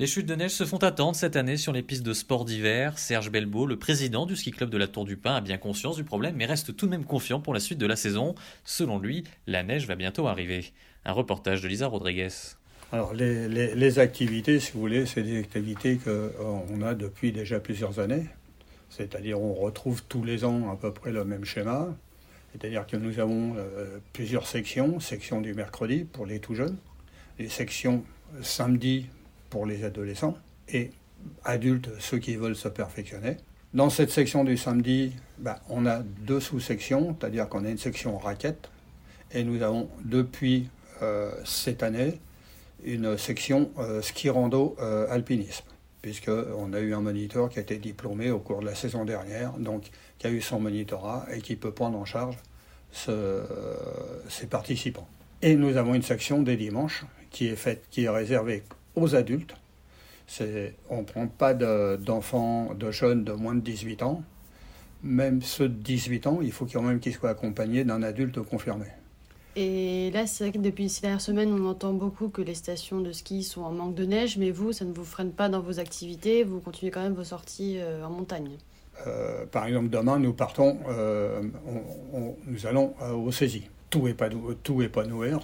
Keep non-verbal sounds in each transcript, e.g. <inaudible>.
Les chutes de neige se font attendre cette année sur les pistes de sport d'hiver. Serge Belbeau, le président du ski club de la Tour du Pin, a bien conscience du problème mais reste tout de même confiant pour la suite de la saison. Selon lui, la neige va bientôt arriver. Un reportage de Lisa Rodriguez. Alors les, activités, si vous voulez, c'est des activités qu'on euh, a depuis déjà plusieurs années. C'est-à-dire on retrouve tous les ans à peu près le même schéma. C'est-à-dire que nous avons euh, plusieurs sections, section du mercredi pour les tout jeunes, les sections samedi pour les adolescents et adultes, ceux qui veulent se perfectionner. Dans cette section du samedi, ben, on a deux sous-sections, c'est-à-dire qu'on a une section raquette et nous avons depuis euh, cette année une section euh, ski rando euh, alpinisme, puisqu'on a eu un moniteur qui a été diplômé au cours de la saison dernière, donc qui a eu son monitorat et qui peut prendre en charge ses participants. Et nous avons une section des dimanches qui est faite, qui est réservée aux adultes. on ne prend pas d'enfants, de, jeunes de moins de 18 ans. Même ceux de 18 ans, il faut quand même qu'ils soient accompagnés d'un adulte confirmé. Et là, c'est vrai que depuis ces dernières semaines, on entend beaucoup que les stations de ski sont en manque de neige, mais vous, ça ne vous freine pas dans vos activités, vous continuez quand même vos sorties euh, en montagne. Euh, par exemple, demain, nous partons, euh, nous allons au saisi tout pas, tout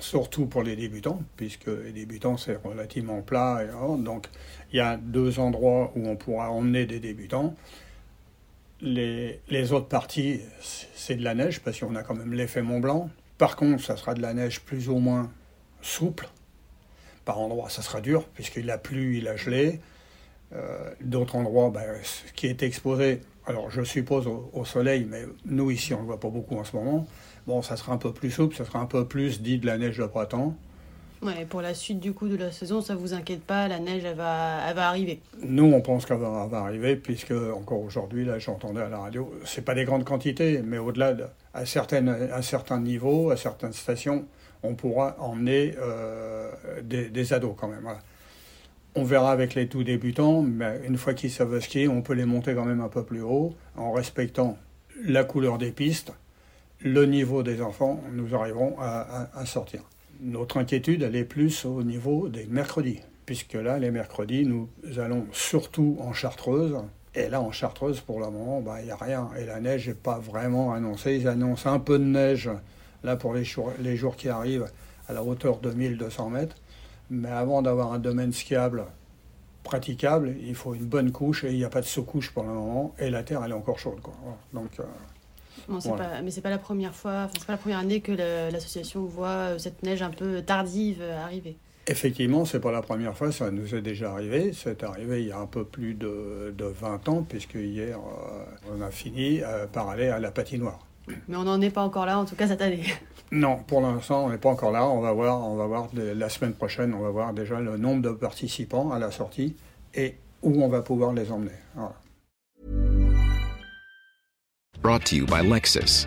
surtout pour les débutants, puisque les débutants c'est relativement plat. Donc il y a deux endroits où on pourra emmener des débutants. Les, les autres parties, c'est de la neige, parce qu'on a quand même l'effet Mont Blanc. Par contre, ça sera de la neige plus ou moins souple. Par endroits, ça sera dur, puisqu'il a plu, il a gelé. Euh, d'autres endroits, ben, ce qui est exposé, alors je suppose au, soleil, mais nous ici on ne le voit pas beaucoup en ce moment, bon ça sera un peu plus souple, ça sera un peu plus dit de la neige de printemps. Ouais, pour la suite du coup de la saison, ça vous inquiète pas, la neige elle va, elle va arriver. Nous on pense qu'elle va, arriver puisque encore aujourd'hui là j'entendais à la radio, c'est pas des grandes quantités, mais au-delà à certaines, à certains niveaux, à certaines stations, on pourra emmener euh, des, des, ados quand même. Voilà. On verra avec les tout débutants, mais une fois qu'ils savent skier, on peut les monter quand même un peu plus haut en respectant la couleur des pistes, le niveau des enfants, nous arriverons à, sortir. Notre inquiétude, elle est plus au niveau des mercredis, puisque là, les mercredis, nous allons surtout en Chartreuse. Et là, en Chartreuse, pour le moment, bah, il n'y a rien. Et la neige n'est pas vraiment annoncée. Ils annoncent un peu de neige, là, pour les jours, les jours qui arrivent, à la hauteur de 1200 mètres. Mais avant d'avoir un domaine skiable praticable, il faut une bonne couche et il n'y a pas de sous-couche pour le moment. Et la terre, elle est encore chaude. Quoi. Donc, euh, pas, mais c'est pas la première fois, c'est pas la première année que l'association voit euh, cette neige un peu tardive euh, arriver. Effectivement, c'est pas la première fois, ça nous est déjà arrivé. C'est arrivé il y a un peu plus de, de 20 ans, puisque hier, on a fini par aller à la patinoire. Mais on n'en est pas encore là, en tout cas cette année. <laughs> Non, pour l'instant, on n'est pas encore là. On va voir, on va voir la semaine prochaine, on va voir déjà le nombre de participants à la sortie et où on va pouvoir les emmener. Voilà. Brought to you by Lexus.